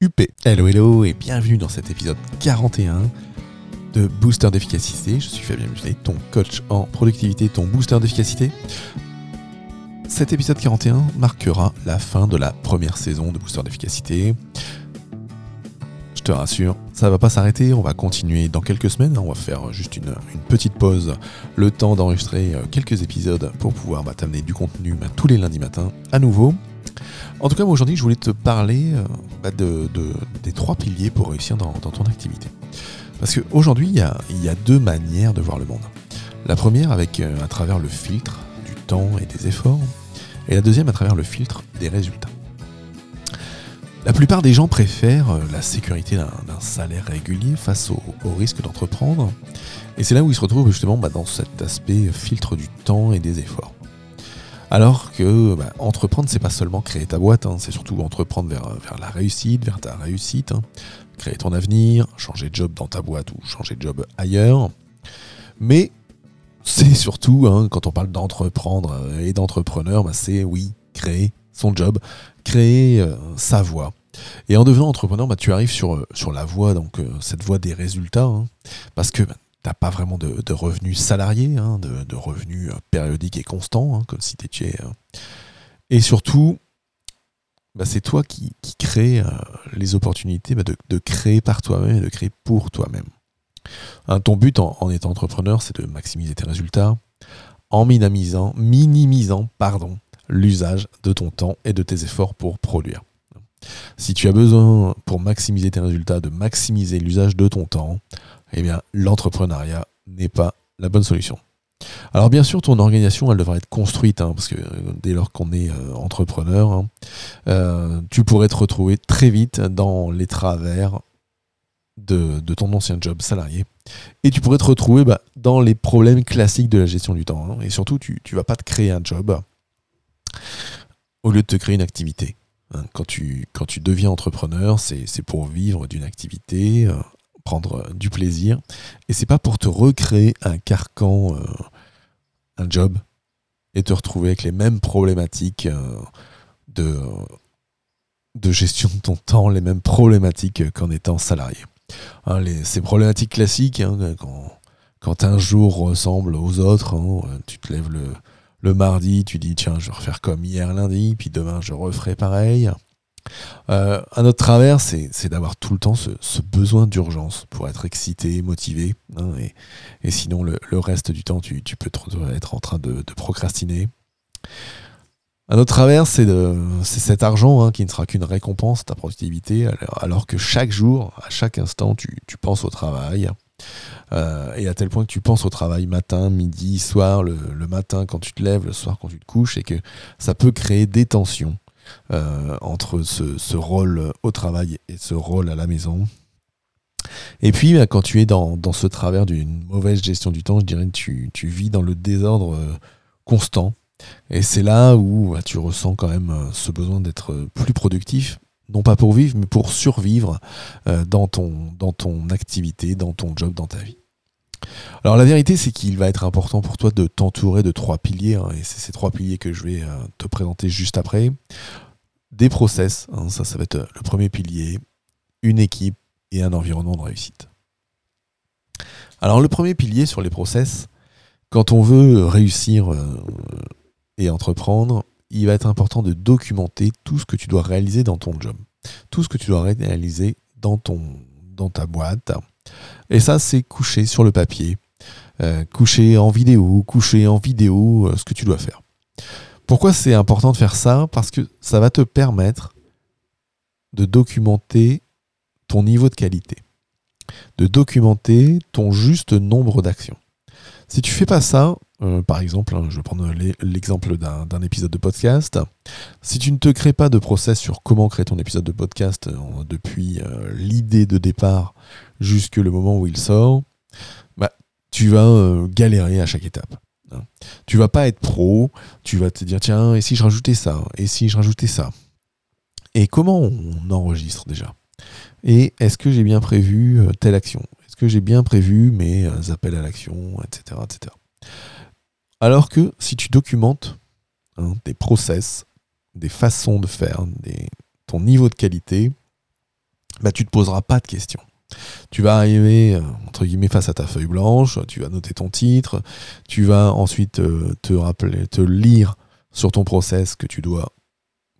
UP. Hello hello et bienvenue dans cet épisode 41 de Booster d'efficacité. Je suis Fabien Muselet, ton coach en productivité, ton booster d'efficacité. Cet épisode 41 marquera la fin de la première saison de Booster d'efficacité. Je te rassure, ça va pas s'arrêter, on va continuer dans quelques semaines, on va faire juste une, une petite pause, le temps d'enregistrer euh, quelques épisodes pour pouvoir bah, t'amener du contenu bah, tous les lundis matins à nouveau. En tout cas, moi aujourd'hui, je voulais te parler euh, bah, de, de- des trois piliers pour réussir dans, dans ton activité. Parce qu'aujourd'hui, il y a, deux manières de voir le monde. La première avec euh, à travers le filtre du temps et des efforts, et la deuxième à travers le filtre des résultats. La plupart des gens préfèrent euh, la sécurité d'un salaire régulier face au, au risque d'entreprendre, et c'est là où ils se retrouvent justement bah, dans cet aspect filtre du temps et des efforts. Alors que bah, entreprendre, c'est pas seulement créer ta boîte, hein, c'est surtout entreprendre vers, vers la réussite, vers ta réussite, hein. créer ton avenir, changer de job dans ta boîte ou changer de job ailleurs. Mais c'est surtout, hein, quand on parle d'entreprendre euh, et d'entrepreneur, bah, c'est oui, créer son job, créer euh, sa voie. Et en devenant entrepreneur, bah, tu arrives sur, euh, la voie, donc euh, cette voie des résultats, parce que pas vraiment de, revenus salariés, hein, de, revenus euh, périodiques et constants, hein, comme si tu étais. euh, Et surtout, bah, c'est toi qui, qui crée euh, les opportunités bah, de, de créer par toi-même et de créer pour toi-même. Hein, ton but en, en étant entrepreneur, c'est de maximiser tes résultats en minimisant, minimisant pardon, l'usage de ton temps et de tes efforts pour produire. Si tu as besoin, pour maximiser tes résultats, de maximiser l'usage de ton temps, eh bien, l'entrepreneuriat n'est pas la bonne solution. Alors bien sûr, ton organisation, elle devra être construite, hein, parce que euh, dès lors qu'on est euh, entrepreneur, hein, euh, tu pourrais te retrouver très vite dans les travers de, ton ancien job salarié. Et tu pourrais te retrouver bah, dans les problèmes classiques de la gestion du temps. hein. Et surtout, tu ne vas pas te créer un job au lieu de te créer une activité. Quand tu, quand tu deviens entrepreneur, c'est pour vivre d'une activité, prendre euh, du plaisir. Et c'est pas pour te recréer un carcan, euh, un job, et te retrouver avec les mêmes problématiques euh, de, de gestion de ton temps, les mêmes problématiques qu'en étant salarié. Hein, les- ces problématiques classiques, hein, quand, quand un jour ressemble aux autres, hein, tu te lèves le, le mardi, tu dis tiens, je vais refaire comme hier lundi, puis demain je referai pareil. Euh, un autre travers, c'est d'avoir tout le temps ce, besoin d'urgence pour être excité, motivé. hein, et, sinon, le, reste du temps, tu, peux être en train de, procrastiner. Un autre travers, c'est cet argent hein, qui ne sera qu'une récompense, ta productivité, alors, que chaque jour, à chaque instant, tu, penses au travail. Euh, et à tel point que tu penses au travail matin, midi, soir, le, matin quand tu te lèves, le soir quand tu te couches, et que ça peut créer des tensions entre ce, rôle au travail et ce rôle à la maison. Et puis, bah, quand tu es dans, dans ce travers d'une mauvaise gestion du temps, je dirais que tu, tu vis dans le désordre euh, constant. Et c'est là où bah, tu ressens quand même euh, ce besoin d'être euh, plus productif, non pas pour vivre, mais pour survivre euh, dans, ton, dans ton activité, dans ton job, dans ta vie. Alors la vérité, c'est qu'il va être important pour toi de t'entourer de trois piliers, hein, et c'est ces trois piliers que je vais euh, te présenter juste après. Des process, hein, ça, ça va être le premier pilier, une équipe et un environnement de réussite. Alors le premier pilier sur les process, quand on veut réussir euh, et entreprendre, il va être important de documenter tout ce que tu dois réaliser dans ton job, tout ce que tu dois réaliser dans ta boîte. Et ça, c'est couché sur le papier, euh, couché en vidéo, couché en vidéo, euh, ce que tu dois faire. Pourquoi c'est important de faire ça? Parce que ça va te permettre de documenter ton niveau de qualité, de documenter ton juste nombre d'actions. Si tu fais pas ça, euh, par exemple, hein, je vais prendre l'e- l'exemple d'un épisode de podcast. Si tu ne te crées pas de process sur comment créer ton épisode de podcast euh, depuis l'idée de départ jusque le moment où il sort, bah, tu vas euh, galérer à chaque étape. Hein. Tu vas pas être pro, tu vas te dire tiens, et si je rajoutais ça, et si je rajoutais ça? Et comment on enregistre déjà? Et est-ce que j'ai bien prévu euh, telle action? Est-ce que j'ai bien prévu mes euh, appels à l'action, etc., etc. Alors que si tu documentes hein, des process, des façons de faire, ton niveau de qualité, bah, tu ne te poseras pas de questions. Tu vas arriver, euh, entre guillemets, face à ta feuille blanche, tu vas noter ton titre, tu vas ensuite euh, te rappeler, te lire sur ton process que tu dois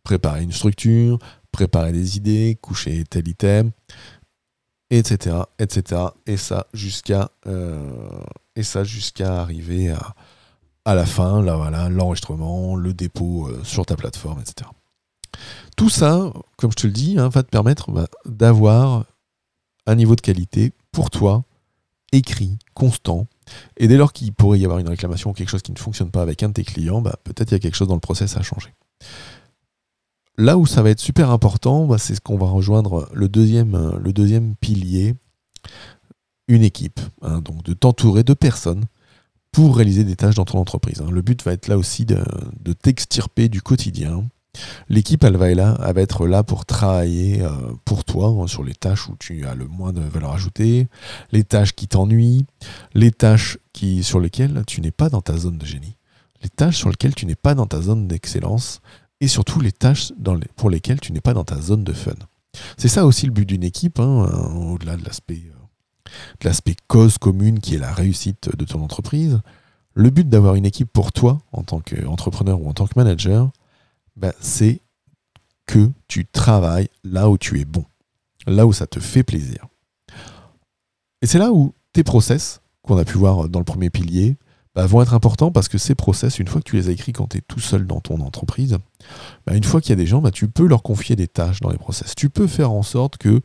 préparer une structure, préparer des idées, coucher tel item, etc., etc. Et ça jusqu'à euh, et ça jusqu'à arriver à, à la fin, là voilà, l'enregistrement, le dépôt sur ta plateforme, etc. Tout ça, comme je te le dis, hein, va te permettre bah, d'avoir un niveau de qualité pour toi, écrit, constant. Et dès lors qu'il pourrait y avoir une réclamation ou quelque chose qui ne fonctionne pas avec un de tes clients, bah, peut-être il y a quelque chose dans le process à changer. Là où ça va être super important, bah, c'est ce qu'on va rejoindre le deuxième, le deuxième pilier, une équipe. Hein, donc de t'entourer de personnes pour réaliser des tâches dans ton entreprise. Hein. Le but va être là aussi de t'extirper du quotidien L'équipe, elle va, être là pour travailler euh, pour toi hein, sur les tâches où tu as le moins de valeur ajoutée, les tâches qui t'ennuient, les tâches sur lesquelles tu n'es pas dans ta zone de génie, les tâches sur lesquelles tu n'es pas dans ta zone d'excellence et surtout les tâches pour lesquelles tu n'es pas dans ta zone de fun. C'est ça aussi le but d'une équipe, hein, euh, au-delà euh, de l'aspect cause commune qui est la réussite de ton entreprise. Le but d'avoir une équipe pour toi en tant qu'entrepreneur ou en tant que manager, bah, c'est que tu travailles là où tu es bon, là où ça te fait plaisir. Et c'est là où tes process, qu'on a pu voir dans le premier pilier, bah, vont être importants parce que ces process, une fois que tu les as écrits quand tu es tout seul dans ton entreprise, bah, une fois qu'il y a des gens, tu peux leur confier des tâches dans les process. Tu peux faire en sorte que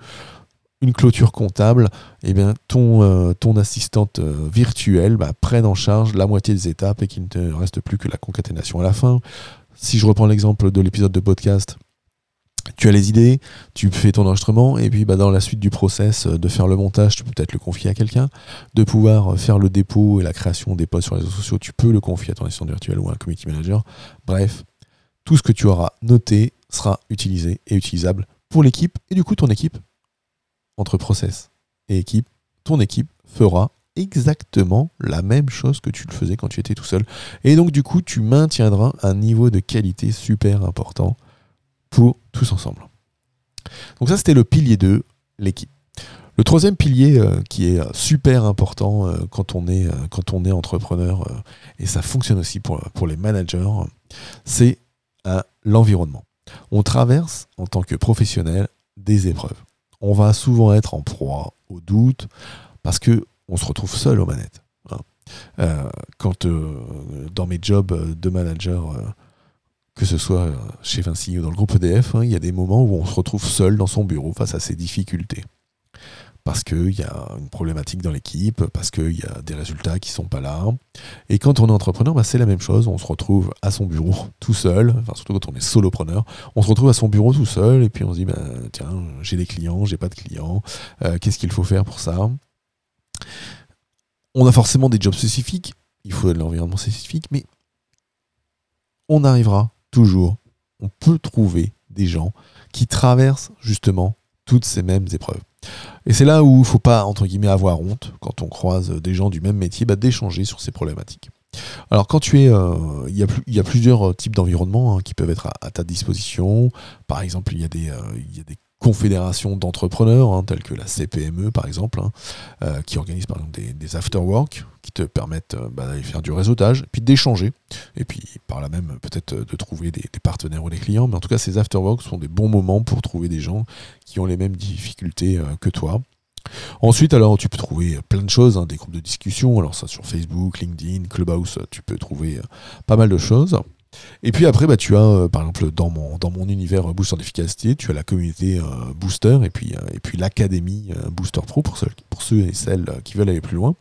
une clôture comptable, eh bien, ton, euh, assistante euh, virtuelle prenne en charge la moitié des étapes et qu'il ne te reste plus que la concaténation à la fin si je reprends l'exemple de l'épisode de podcast, tu as les idées, tu fais ton enregistrement, et puis bah, dans la suite du process euh, de faire le montage, tu peux peut-être le confier à quelqu'un. De pouvoir faire le dépôt et la création des posts sur les réseaux sociaux, tu peux le confier à ton assistant virtuel ou à un community manager. Bref, tout ce que tu auras noté sera utilisé et utilisable pour l'équipe. Et du coup, ton équipe, entre process et équipe, ton équipe fera exactement la même chose que tu le faisais quand tu étais tout seul. Et donc du coup, tu maintiendras un niveau de qualité super important pour tous ensemble. Donc ça, c'était le pilier 2, l'équipe. Le troisième pilier euh, qui est euh, super important euh, quand, on est, quand on est entrepreneur, et ça fonctionne aussi pour, pour les managers, c'est l'environnement. On traverse en tant que professionnel des épreuves. On va souvent être en proie au doute parce que on se retrouve seul aux manettes. Hein. Euh, quand euh, dans mes jobs de manager, euh, que ce soit chez Vinci ou dans le groupe EDF, hein, il y a des moments où on se retrouve seul dans son bureau face à ses difficultés. Parce qu'il y a une problématique dans l'équipe, parce qu'il y a des résultats qui ne sont pas là. Et quand on est entrepreneur, bah, c'est la même chose. On se retrouve à son bureau tout seul, enfin, surtout quand on est solopreneur. On se retrouve à son bureau tout seul et puis on se dit bah, tiens, j'ai des clients, j'ai pas de clients, qu'est-ce qu'il faut faire pour ça? On a forcément des jobs spécifiques, il faut de l'environnement spécifique, mais on arrivera toujours, on peut trouver des gens qui traversent justement toutes ces mêmes épreuves. Et c'est là où il ne faut pas, entre guillemets, avoir honte, quand on croise des gens du même métier, bah, d'échanger sur ces problématiques. Alors quand tu es, euh, il, y a plusieurs types d'environnements hein, qui peuvent être à, ta disposition. Par exemple, il y euh, il y a des confédérations d'entrepreneurs, hein, telles que la CPME par exemple, hein, euh, qui organise par exemple des, after-work, qui te permettent euh, bah, d'aller faire du réseautage, puis d'échanger, et puis par là même peut-être de trouver des, partenaires ou des clients. Mais en tout cas, ces after-work sont des bons moments pour trouver des gens qui ont les mêmes difficultés euh, que toi. Ensuite, alors, tu peux trouver plein de choses, hein, des groupes de discussion. Alors, ça sur Facebook, LinkedIn, Clubhouse, tu peux trouver pas mal de choses. Et puis après, bah, tu as, euh, par exemple, dans mon, dans mon univers Booster d'efficacité, tu as la communauté Booster et puis, puis l'académie Booster Pro pour ceux, pour ceux et celles qui veulent aller plus loin,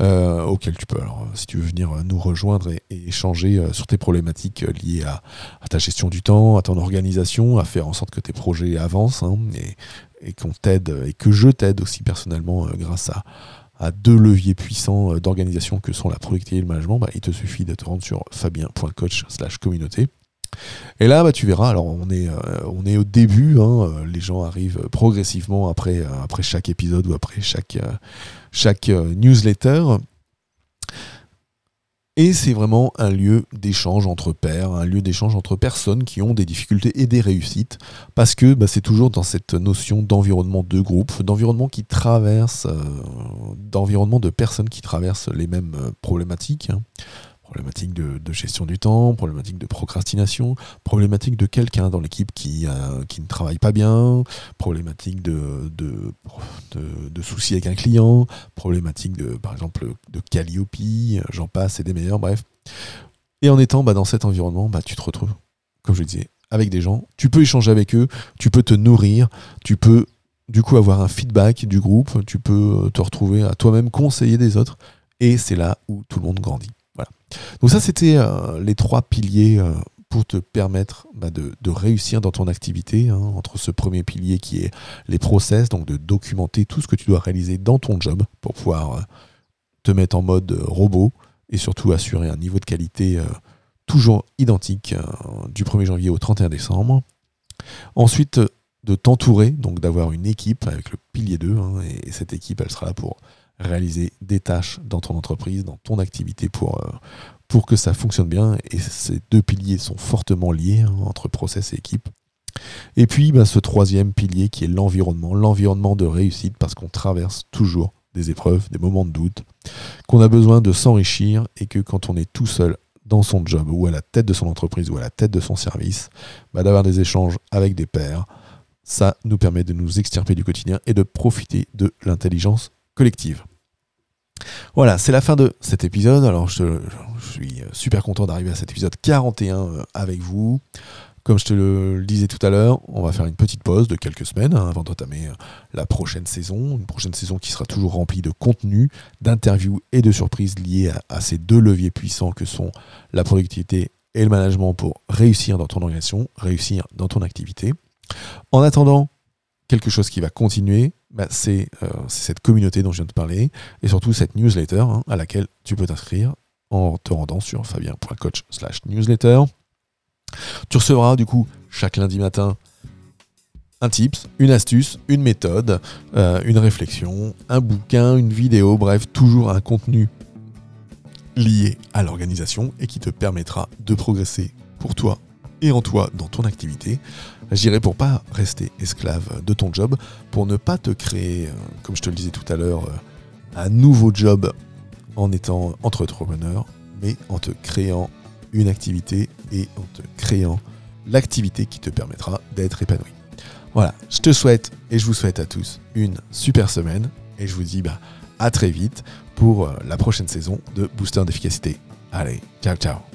auquel tu peux, alors, si tu veux venir nous rejoindre et, échanger sur tes problématiques liées à, ta gestion du temps, à ton organisation, à faire en sorte que tes projets avancent hein, et qu'on t'aide et que je t'aide aussi personnellement grâce à à deux leviers puissants euh, d'organisation que sont la productivité et le management, bah, il te suffit de te rendre sur fabien.coach slash communauté. Et là, bah, tu verras, alors on est, euh, on est au début, hein, euh, les gens arrivent progressivement après, après chaque épisode ou après chaque, chaque newsletter. Et c'est vraiment un lieu d'échange entre pairs, un lieu d'échange entre personnes qui ont des difficultés et des réussites, parce que bah, c'est toujours dans cette notion d'environnement de groupe, d'environnement qui traverse, euh, d'environnement de personnes qui traversent les mêmes euh, problématiques. Problématique de, gestion du temps, problématique de procrastination, problématique de quelqu'un dans l'équipe qui, euh, ne travaille pas bien, problématique de, de, de, soucis avec un client, problématique de, par exemple, de Calliope, j'en passe, et des meilleurs, bref. Et en étant bah, dans cet environnement, bah, tu te retrouves, comme je disais, avec des gens, tu peux échanger avec eux, tu peux te nourrir, tu peux du coup avoir un feedback du groupe, tu peux te retrouver à toi-même conseiller des autres, et c'est là où tout le monde grandit. Donc ça, c'était euh, les trois piliers euh, pour te permettre bah, de, réussir dans ton activité, hein, entre ce premier pilier qui est les process, donc de documenter tout ce que tu dois réaliser dans ton job pour pouvoir euh, te mettre en mode robot et surtout assurer un niveau de qualité toujours identique du 1er janvier au 31 décembre. Ensuite, de t'entourer, donc d'avoir une équipe avec le pilier 2, hein, et cette équipe, elle sera là pour réaliser des tâches dans ton entreprise, dans ton activité pour, euh, pour que ça fonctionne bien. Et ces deux piliers sont fortement liés hein, entre process et équipe. Et puis bah, ce troisième pilier qui est l'environnement, l'environnement de réussite parce qu'on traverse toujours des épreuves, des moments de doute, qu'on a besoin de s'enrichir et que quand on est tout seul dans son job ou à la tête de son entreprise ou à la tête de son service, bah, d'avoir des échanges avec des pairs, ça nous permet de nous extirper du quotidien et de profiter de l'intelligence collective. Voilà, c'est la fin de cet épisode. Alors, je, suis super content d'arriver à cet épisode 41 euh, avec vous. Comme je te le disais tout à l'heure, on va faire une petite pause de quelques semaines hein, avant d'entamer euh, la prochaine saison. Une prochaine saison qui sera toujours remplie de contenu, d'interviews et de surprises liées à, ces deux leviers puissants que sont la productivité et le management pour réussir dans ton organisation, réussir dans ton activité. En attendant, quelque chose qui va continuer, bah, euh, c'est cette communauté dont je viens de parler, et surtout cette newsletter hein, à laquelle tu peux t'inscrire en te rendant sur fabien.coach slash newsletter. Tu recevras du coup chaque lundi matin un tips, une astuce, une méthode, euh, une réflexion, un bouquin, une vidéo, bref, toujours un contenu lié à l'organisation et qui te permettra de progresser pour toi et en toi dans ton activité. J'irai pour pas rester esclave de ton job, pour ne pas te créer, euh, comme je te le disais tout à l'heure, euh, un nouveau job en étant entrepreneur, mais en te créant une activité et en te créant l'activité qui te permettra d'être épanoui. Voilà, je te souhaite et je vous souhaite à tous une super semaine et je vous dis bah, à très vite pour euh, la prochaine saison de Booster d'efficacité. Allez, ciao ciao